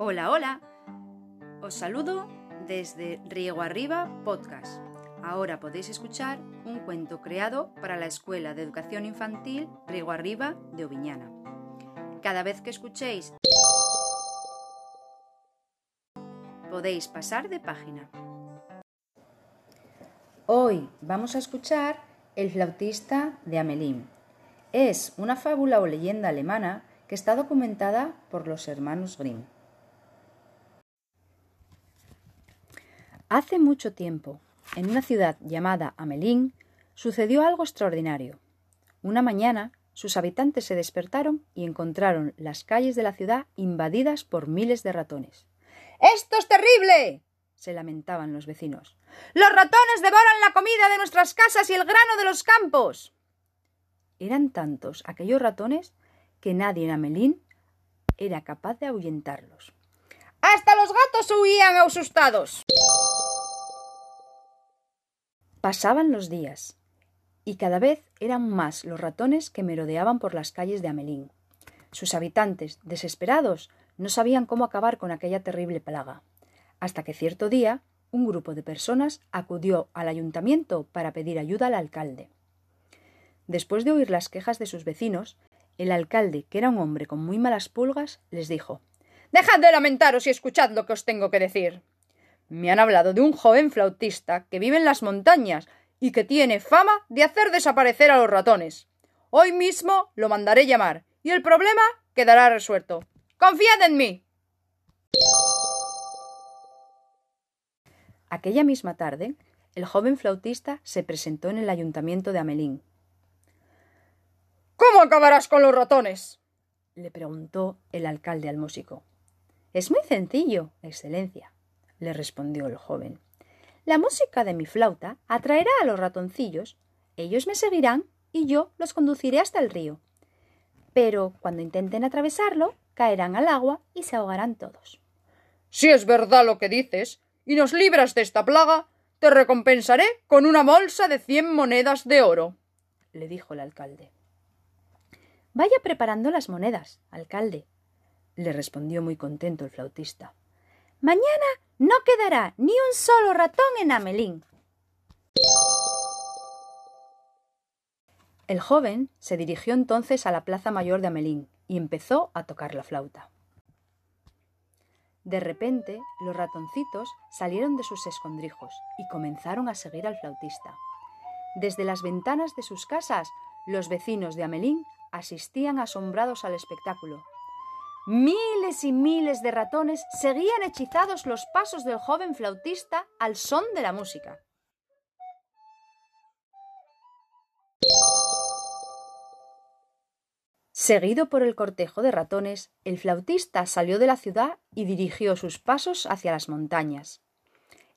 Hola, hola. Os saludo desde Riego Arriba Podcast. Ahora podéis escuchar un cuento creado para la Escuela de Educación Infantil Riego Arriba de Oviñana. Cada vez que escuchéis podéis pasar de página. Hoy vamos a escuchar El flautista de Amelín. Es una fábula o leyenda alemana que está documentada por los hermanos Grimm. Hace mucho tiempo, en una ciudad llamada Amelín, sucedió algo extraordinario. Una mañana, sus habitantes se despertaron y encontraron las calles de la ciudad invadidas por miles de ratones. ¡Esto es terrible! se lamentaban los vecinos. Los ratones devoran la comida de nuestras casas y el grano de los campos. Eran tantos aquellos ratones que nadie en Amelín era capaz de ahuyentarlos. Hasta los gatos huían asustados. Pasaban los días, y cada vez eran más los ratones que merodeaban por las calles de Amelín. Sus habitantes, desesperados, no sabían cómo acabar con aquella terrible plaga, hasta que cierto día un grupo de personas acudió al ayuntamiento para pedir ayuda al alcalde. Después de oír las quejas de sus vecinos, el alcalde, que era un hombre con muy malas pulgas, les dijo Dejad de lamentaros y escuchad lo que os tengo que decir. Me han hablado de un joven flautista que vive en las montañas y que tiene fama de hacer desaparecer a los ratones. Hoy mismo lo mandaré llamar y el problema quedará resuelto. Confiad en mí. Aquella misma tarde, el joven flautista se presentó en el ayuntamiento de Amelín. ¿Cómo acabarás con los ratones? le preguntó el alcalde al músico. Es muy sencillo, Excelencia, le respondió el joven. La música de mi flauta atraerá a los ratoncillos, ellos me seguirán y yo los conduciré hasta el río. Pero cuando intenten atravesarlo, caerán al agua y se ahogarán todos. Si es verdad lo que dices, y nos libras de esta plaga, te recompensaré con una bolsa de cien monedas de oro, le dijo el alcalde. Vaya preparando las monedas, alcalde, le respondió muy contento el flautista. Mañana no quedará ni un solo ratón en Amelín. El joven se dirigió entonces a la plaza mayor de Amelín y empezó a tocar la flauta. De repente, los ratoncitos salieron de sus escondrijos y comenzaron a seguir al flautista. Desde las ventanas de sus casas, los vecinos de Amelín asistían asombrados al espectáculo. Miles y miles de ratones seguían hechizados los pasos del joven flautista al son de la música. Seguido por el cortejo de ratones, el flautista salió de la ciudad y dirigió sus pasos hacia las montañas.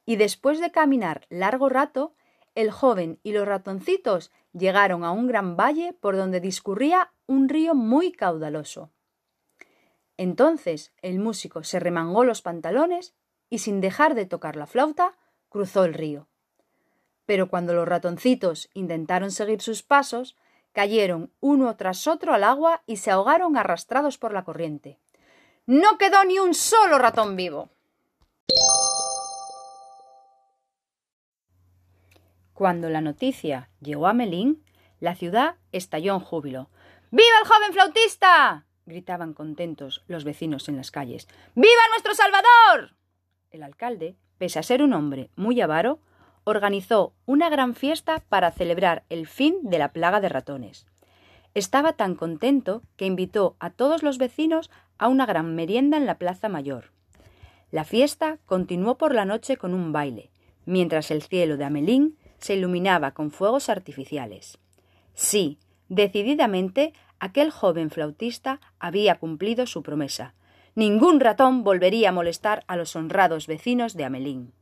Y después de caminar largo rato, el joven y los ratoncitos llegaron a un gran valle por donde discurría un río muy caudaloso. Entonces el músico se remangó los pantalones y sin dejar de tocar la flauta, cruzó el río. Pero cuando los ratoncitos intentaron seguir sus pasos, cayeron uno tras otro al agua y se ahogaron arrastrados por la corriente. No quedó ni un solo ratón vivo. Cuando la noticia llegó a Melín, la ciudad estalló en júbilo. ¡Viva el joven flautista! Gritaban contentos los vecinos en las calles. ¡Viva nuestro Salvador! El alcalde, pese a ser un hombre muy avaro, organizó una gran fiesta para celebrar el fin de la plaga de ratones. Estaba tan contento que invitó a todos los vecinos a una gran merienda en la Plaza Mayor. La fiesta continuó por la noche con un baile, mientras el cielo de Amelín se iluminaba con fuegos artificiales. Sí, decididamente aquel joven flautista había cumplido su promesa. Ningún ratón volvería a molestar a los honrados vecinos de Amelín.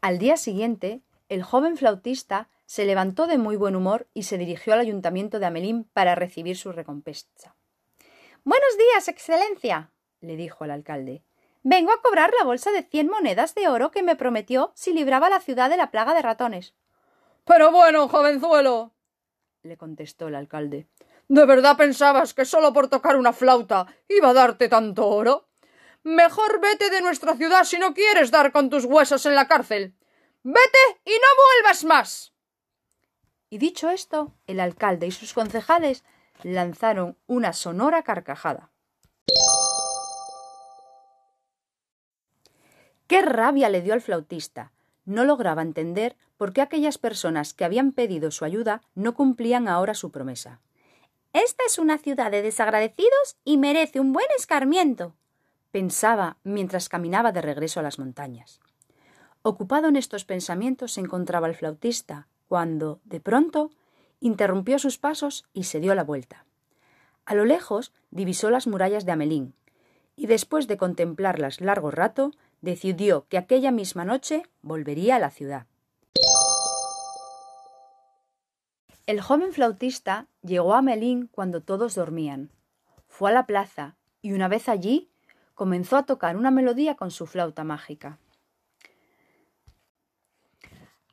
Al día siguiente, el joven flautista se levantó de muy buen humor y se dirigió al ayuntamiento de Amelín para recibir su recompensa. Buenos días, Excelencia, le dijo al alcalde. Vengo a cobrar la bolsa de cien monedas de oro que me prometió si libraba la ciudad de la plaga de ratones. Pero bueno, jovenzuelo, le contestó el alcalde. ¿De verdad pensabas que solo por tocar una flauta iba a darte tanto oro? Mejor vete de nuestra ciudad si no quieres dar con tus huesos en la cárcel. Vete y no vuelvas más. Y dicho esto, el alcalde y sus concejales lanzaron una sonora carcajada. Qué rabia le dio al flautista. No lograba entender por qué aquellas personas que habían pedido su ayuda no cumplían ahora su promesa. Esta es una ciudad de desagradecidos y merece un buen escarmiento, pensaba mientras caminaba de regreso a las montañas. Ocupado en estos pensamientos se encontraba el flautista, cuando, de pronto, interrumpió sus pasos y se dio la vuelta. A lo lejos divisó las murallas de Amelín, y después de contemplarlas largo rato, decidió que aquella misma noche volvería a la ciudad. El joven flautista llegó a Melín cuando todos dormían. Fue a la plaza y una vez allí comenzó a tocar una melodía con su flauta mágica.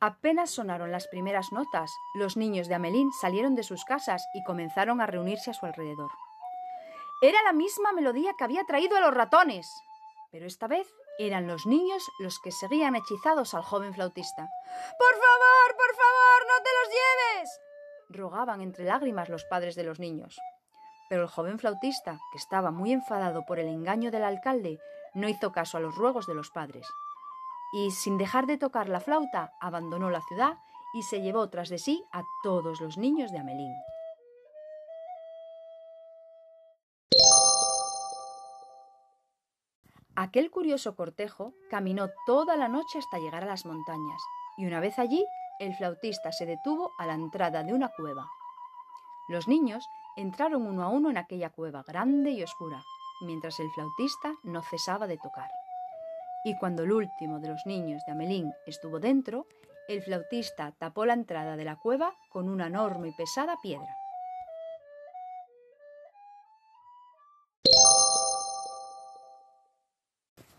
Apenas sonaron las primeras notas, los niños de Amelín salieron de sus casas y comenzaron a reunirse a su alrededor. Era la misma melodía que había traído a los ratones, pero esta vez eran los niños los que seguían hechizados al joven flautista. Por favor, por favor, no te los lleves rogaban entre lágrimas los padres de los niños. Pero el joven flautista, que estaba muy enfadado por el engaño del alcalde, no hizo caso a los ruegos de los padres. Y, sin dejar de tocar la flauta, abandonó la ciudad y se llevó tras de sí a todos los niños de Amelín. Aquel curioso cortejo caminó toda la noche hasta llegar a las montañas, y una vez allí el flautista se detuvo a la entrada de una cueva. Los niños entraron uno a uno en aquella cueva grande y oscura, mientras el flautista no cesaba de tocar. Y cuando el último de los niños de Amelín estuvo dentro, el flautista tapó la entrada de la cueva con una enorme y pesada piedra.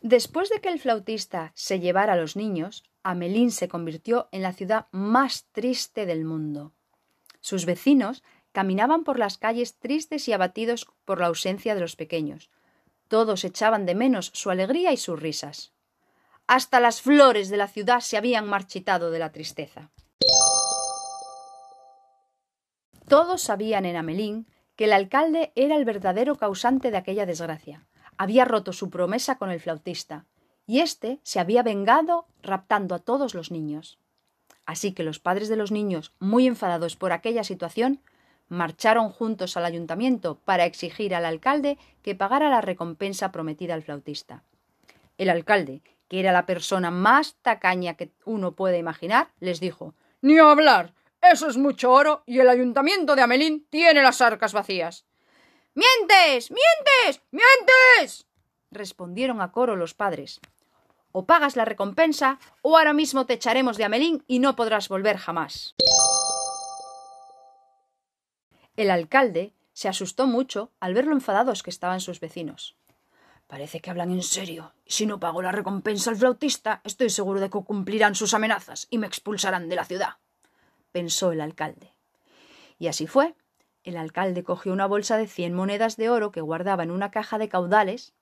Después de que el flautista se llevara a los niños, Amelín se convirtió en la ciudad más triste del mundo. Sus vecinos caminaban por las calles tristes y abatidos por la ausencia de los pequeños. Todos echaban de menos su alegría y sus risas. Hasta las flores de la ciudad se habían marchitado de la tristeza. Todos sabían en Amelín que el alcalde era el verdadero causante de aquella desgracia. Había roto su promesa con el flautista, y éste se había vengado raptando a todos los niños. Así que los padres de los niños, muy enfadados por aquella situación, marcharon juntos al ayuntamiento para exigir al alcalde que pagara la recompensa prometida al flautista. El alcalde, que era la persona más tacaña que uno puede imaginar, les dijo Ni hablar. Eso es mucho oro y el ayuntamiento de Amelín tiene las arcas vacías. Mientes. Mientes. Mientes. respondieron a coro los padres. O pagas la recompensa, o ahora mismo te echaremos de Amelín y no podrás volver jamás. El alcalde se asustó mucho al ver lo enfadados que estaban sus vecinos. Parece que hablan en serio, si no pago la recompensa al flautista, estoy seguro de que cumplirán sus amenazas y me expulsarán de la ciudad, pensó el alcalde. Y así fue. El alcalde cogió una bolsa de cien monedas de oro que guardaba en una caja de caudales,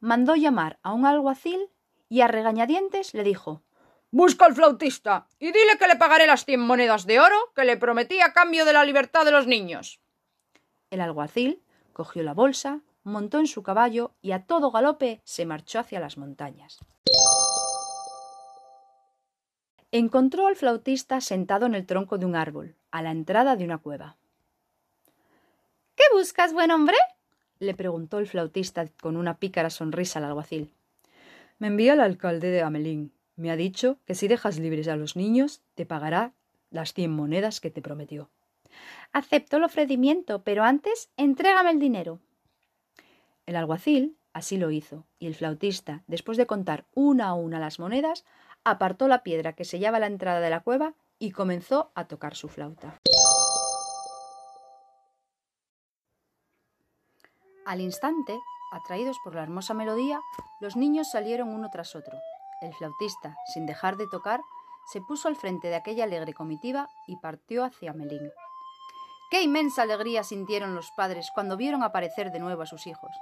mandó llamar a un alguacil y a regañadientes le dijo Busca al flautista y dile que le pagaré las cien monedas de oro que le prometí a cambio de la libertad de los niños. El alguacil cogió la bolsa, montó en su caballo y a todo galope se marchó hacia las montañas. Encontró al flautista sentado en el tronco de un árbol, a la entrada de una cueva. ¿Qué buscas, buen hombre? le preguntó el flautista con una pícara sonrisa al alguacil. Me envía el alcalde de Amelín. Me ha dicho que si dejas libres a los niños, te pagará las cien monedas que te prometió. Acepto el ofrecimiento, pero antes entrégame el dinero. El alguacil así lo hizo, y el flautista, después de contar una a una las monedas, apartó la piedra que sellaba la entrada de la cueva y comenzó a tocar su flauta. Al instante, Atraídos por la hermosa melodía, los niños salieron uno tras otro. El flautista, sin dejar de tocar, se puso al frente de aquella alegre comitiva y partió hacia Melín. Qué inmensa alegría sintieron los padres cuando vieron aparecer de nuevo a sus hijos.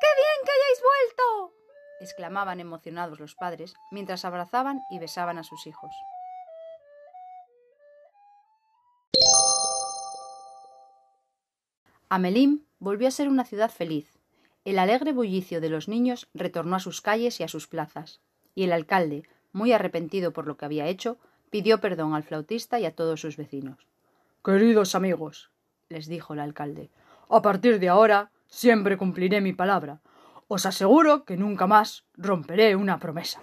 ¡Qué bien que hayáis vuelto! exclamaban emocionados los padres mientras abrazaban y besaban a sus hijos. Amelín volvió a ser una ciudad feliz. El alegre bullicio de los niños retornó a sus calles y a sus plazas, y el alcalde, muy arrepentido por lo que había hecho, pidió perdón al flautista y a todos sus vecinos. Queridos amigos, les dijo el alcalde, a partir de ahora siempre cumpliré mi palabra. Os aseguro que nunca más romperé una promesa.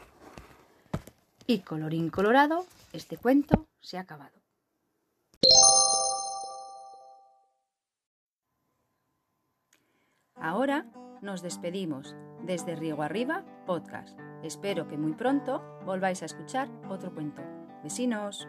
Y colorín colorado, este cuento se ha acabado. Ahora nos despedimos desde Riego Arriba Podcast. Espero que muy pronto volváis a escuchar otro cuento. Vecinos.